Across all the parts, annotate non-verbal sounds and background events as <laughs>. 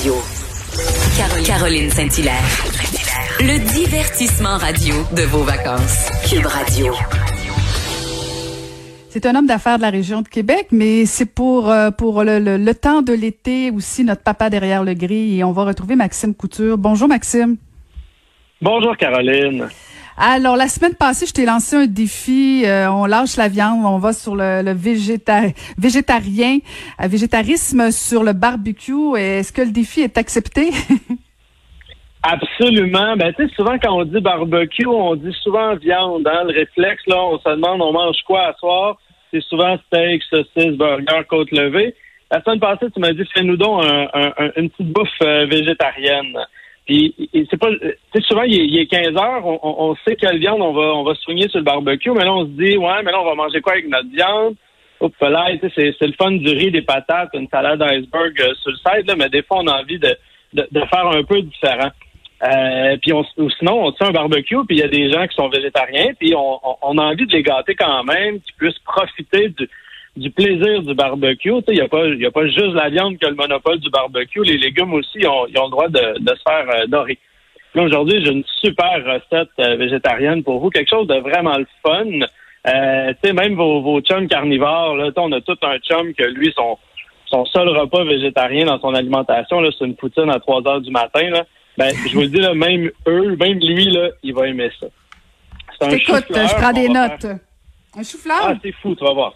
Radio. Caroline Saint-Hilaire. Le divertissement radio de vos vacances. Cube Radio. C'est un homme d'affaires de la région de Québec, mais c'est pour euh, pour le, le, temps de l'été aussi notre papa derrière le gris et on va retrouver Maxime Couture. Bonjour Maxime. Bonjour Caroline. Alors, la semaine passée, je t'ai lancé un défi. Euh, on lâche la viande, on va sur le, le végétarien, euh, végétarisme sur le barbecue. Est-ce que le défi est accepté? <laughs> Absolument. Ben, tu sais, souvent, quand on dit barbecue, on dit souvent viande. Hein? Le réflexe, là, on se demande, on mange quoi à soir? C'est souvent steak, saucisse, burger, côte levée. La semaine passée, tu m'as dit, fais-nous donc une petite bouffe euh, végétarienne. Puis c'est pas, souvent il est, 15 heures, on, sait quelle viande on va on va soigner sur le barbecue, mais là on se dit ouais, mais là on va manger quoi avec notre viande? Oups là, c'est c'est le fun du riz, des patates, une salade iceberg euh, sur le side là, mais des fois on a envie de de, faire un peu différent. Euh, puis on, sinon, on tient un barbecue, puis il y a des gens qui sont végétariens, puis on, on, a envie de les gâter quand même, qu'ils puissent profiter du, du plaisir du barbecue. Il n'y a, pas, y a pas juste la viande que le monopole du barbecue. Les légumes aussi ont, ils ont le droit de, de se faire euh, dorer. aujourd'hui, j'ai une super recette euh, végétarienne pour vous, quelque chose de vraiment le fun. Euh, même vos, vos chums carnivores, là, on a tout un chum que lui, son, son seul repas végétarien dans son alimentation, c'est une poutine à 3 heures du matin. Là. Ben, je vous le dis, là, même eux, même lui, là, il va aimer ça. Écoute, je prends des notes. Un chou-fleur? Ah, c'est fou, tu vas voir.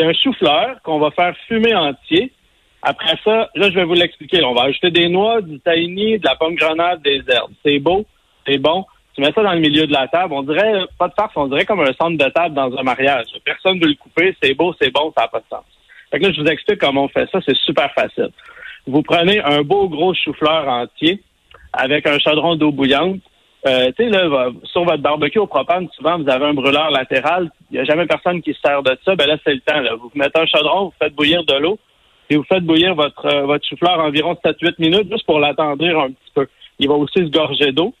C'est un chou-fleur qu'on va faire fumer entier. Après ça, là, je vais vous l'expliquer. On va ajouter des noix, du tahini, de la pomme grenade, des herbes. C'est beau, c'est bon. Tu mets ça dans le milieu de la table. On dirait, pas de farce, on dirait comme un centre de table dans un mariage. Personne ne veut le couper. C'est beau, c'est bon, ça n'a pas de sens. Fait que là, je vous explique comment on fait ça. C'est super facile. Vous prenez un beau gros chou-fleur entier avec un chaudron d'eau bouillante. Euh, tu sais, là, sur votre barbecue au propane, souvent, vous avez un brûleur latéral. Il n'y a jamais personne qui se sert de ça. Ben là, c'est le temps. Là. Vous mettez un chaudron, vous faites bouillir de l'eau, et vous faites bouillir votre, euh, votre chou-fleur environ 7-8 minutes, juste pour l'attendrir un petit peu. Il va aussi se gorger d'eau.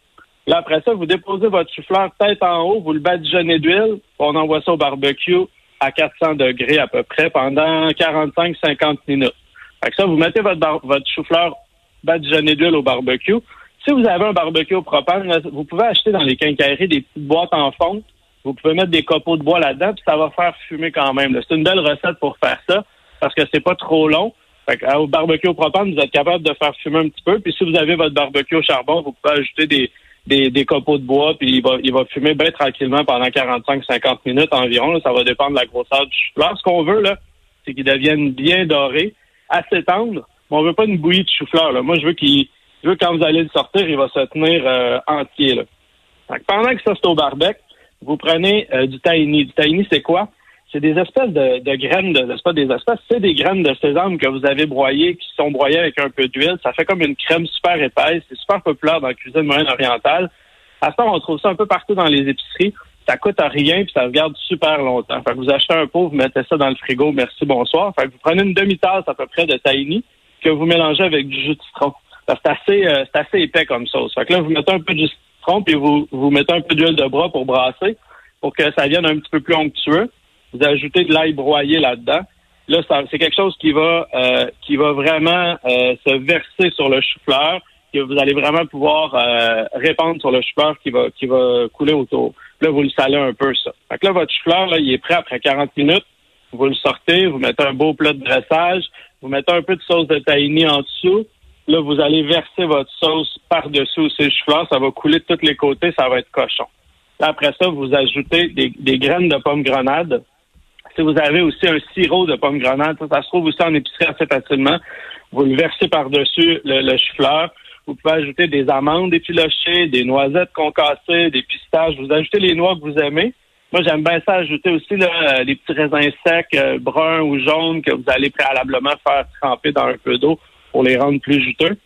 Là, après ça, vous déposez votre chou-fleur tête en haut, vous le badigeonnez d'huile, on envoie ça au barbecue à 400 degrés à peu près pendant 45-50 minutes. Fait que ça, vous mettez votre, votre chou-fleur badigeonné d'huile au barbecue. Si vous avez un barbecue au propane, vous pouvez acheter dans les quincailleries des petites boîtes en fonte. Vous pouvez mettre des copeaux de bois là-dedans, puis ça va faire fumer quand même. C'est une belle recette pour faire ça, parce que c'est pas trop long. au barbecue au propane, vous êtes capable de faire fumer un petit peu. Puis si vous avez votre barbecue au charbon, vous pouvez ajouter des, des, copeaux de bois, puis il va, il va fumer bien tranquillement pendant 45-50 minutes environ. Ça va dépendre de la grosseur du chou-fleur. Ce qu'on veut, là, c'est qu'il devienne bien doré, assez tendre, mais on veut pas une bouillie de chou-fleur. Moi, je veux qu'il veux quand vous allez le sortir, il va se tenir euh, entier. Là. pendant que ça c'est au barbecue, vous prenez euh, du tahini. Du tahini, c'est quoi? C'est des espèces de, graines, de, c'est pas des espèces, c'est des graines de sésame que vous avez broyées, qui sont broyées avec un peu d'huile. Ça fait comme une crème super épaisse. C'est super populaire dans la cuisine moyenne-orientale. À ça, on trouve ça un peu partout dans les épiceries. Ça coûte à rien puis ça se garde super longtemps. Fait que vous achetez un pot, vous mettez ça dans le frigo, merci, bonsoir. Fait que vous prenez une demi-tasse à peu près de tahini que vous mélangez avec du jus de citron c'est assez, euh, c'est assez épais comme sauce. Fait que là, vous mettez un peu de citron puis vous, vous mettez un peu d'huile de bras pour brasser, pour que ça vienne un petit peu plus onctueux. Vous ajoutez de l'ail broyé là-dedans. Là, c'est quelque chose qui va, euh, qui va vraiment euh, se verser sur le chou-fleur, que vous allez vraiment pouvoir répandre sur le chou-fleur qui va, qui va couler autour. Là, vous le salez un peu, ça. Fait que là, votre chou-fleur, là, il est prêt après 40 minutes. Vous le sortez, vous mettez un beau plat de dressage, vous mettez un peu de sauce de tahini en dessous, Là, vous allez verser votre sauce par-dessus ces chou-fleurs. Ça va couler de tous les côtés. Ça va être cochon. après ça, vous ajoutez des, graines de pomme grenade. Si vous avez aussi un sirop de pomme grenade, ça, se trouve aussi en épicerie assez facilement. Vous le versez par-dessus le, chou-fleur. Vous pouvez ajouter des amandes effilochées, des noisettes concassées, des pistaches. Vous ajoutez les noix que vous aimez. Moi, j'aime bien ça ajouter aussi là, les petits raisins secs, euh, bruns ou jaunes, que vous allez préalablement faire tremper dans un peu d'eau pour les rendre plus juteux.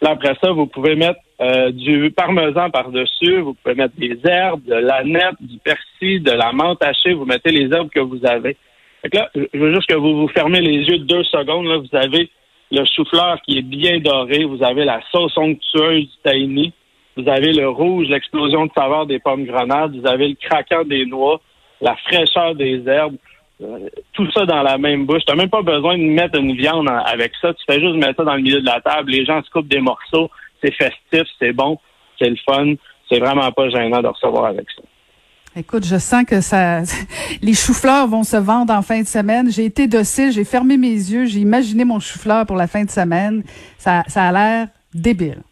Là, après ça, vous pouvez mettre euh, du parmesan par-dessus, vous pouvez mettre des herbes, de la nette, du persil, de la menthe hachée, vous mettez les herbes que vous avez. Fait là, je veux juste que vous vous fermez les yeux deux secondes. Là, vous avez le chou-fleur qui est bien doré, vous avez la sauce onctueuse du tahini, vous avez le rouge, l'explosion de saveur des pommes grenades, vous avez le craquant des noix, la fraîcheur des herbes. Euh, tout ça dans la même bouche. Tu même pas besoin de mettre une viande avec ça. Tu fais juste mettre ça dans le milieu de la table. Les gens se coupent des morceaux. C'est festif, c'est bon, c'est le fun. C'est vraiment pas gênant de recevoir avec ça. Écoute, je sens que ça, <laughs> les choux-fleurs vont se vendre en fin de semaine. J'ai été docile, j'ai fermé mes yeux, j'ai imaginé mon chou-fleur pour la fin de semaine. Ça, ça a l'air débile.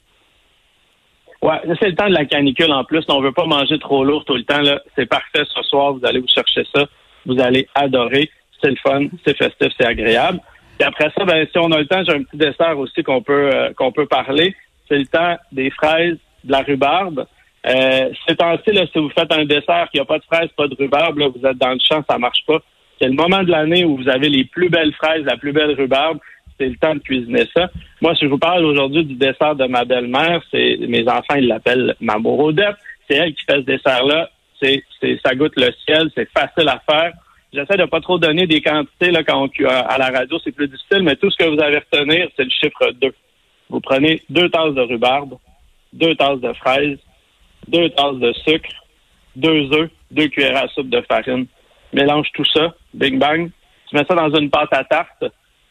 Ouais, c'est le temps de la canicule en plus. On veut pas manger trop lourd tout le temps. Là, c'est parfait ce soir. Vous allez vous chercher ça. Vous allez adorer. C'est le fun, c'est festif, c'est agréable. Et après ça, ben, si on a le temps, j'ai un petit dessert aussi qu'on peut euh, qu'on peut parler. C'est le temps des fraises, de la rhubarbe. Euh, c'est temps-ci, si vous faites un dessert qui n'a pas de fraises, pas de rhubarbe, là, vous êtes dans le champ, ça marche pas. C'est le moment de l'année où vous avez les plus belles fraises, la plus belle rhubarbe. C'est le temps de cuisiner ça. Moi, si je vous parle aujourd'hui du dessert de ma belle-mère, c'est mes enfants, ils l'appellent ma Odette. C'est elle qui fait ce dessert-là. C'est, ça goûte le ciel, c'est facile à faire. J'essaie de pas trop donner des quantités là, quand à la radio, c'est plus difficile, mais tout ce que vous à retenir, c'est le chiffre 2. Vous prenez deux tasses de rhubarbe, deux tasses de fraises, deux tasses de sucre, deux œufs, deux cuillères à soupe de farine. Mélange tout ça, bing bang. Tu mets ça dans une pâte à tarte.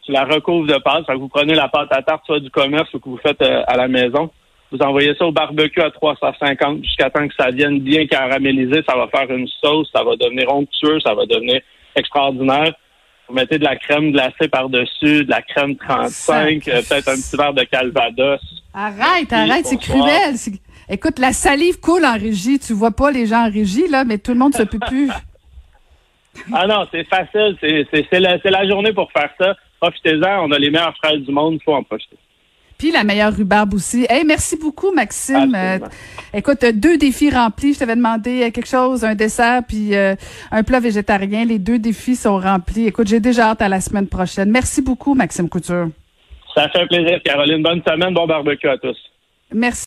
Tu la recouvres de pâte. Ça vous prenez la pâte à tarte soit du commerce ou que vous faites euh, à la maison. Vous envoyez ça au barbecue à 350 jusqu'à temps que ça vienne bien caramélisé. Ça va faire une sauce, ça va devenir onctueux, ça va devenir extraordinaire. Vous mettez de la crème glacée par-dessus, de la crème 35, euh, peut-être un petit verre de calvados. Arrête, arrête, c'est cruel. Écoute, la salive coule en régie. Tu vois pas les gens en régie, là, mais tout le monde se peut plus. <laughs> ah non, c'est facile. C'est la, la, journée pour faire ça. Profitez-en. On a les meilleurs fraises du monde. Il faut en profiter. Puis la meilleure rhubarbe aussi. Hey, merci beaucoup, Maxime. Euh, écoute, deux défis remplis. Je t'avais demandé quelque chose, un dessert, puis euh, un plat végétarien. Les deux défis sont remplis. Écoute, j'ai déjà hâte à la semaine prochaine. Merci beaucoup, Maxime Couture. Ça fait un plaisir, Caroline. Bonne semaine, bon barbecue à tous. Merci.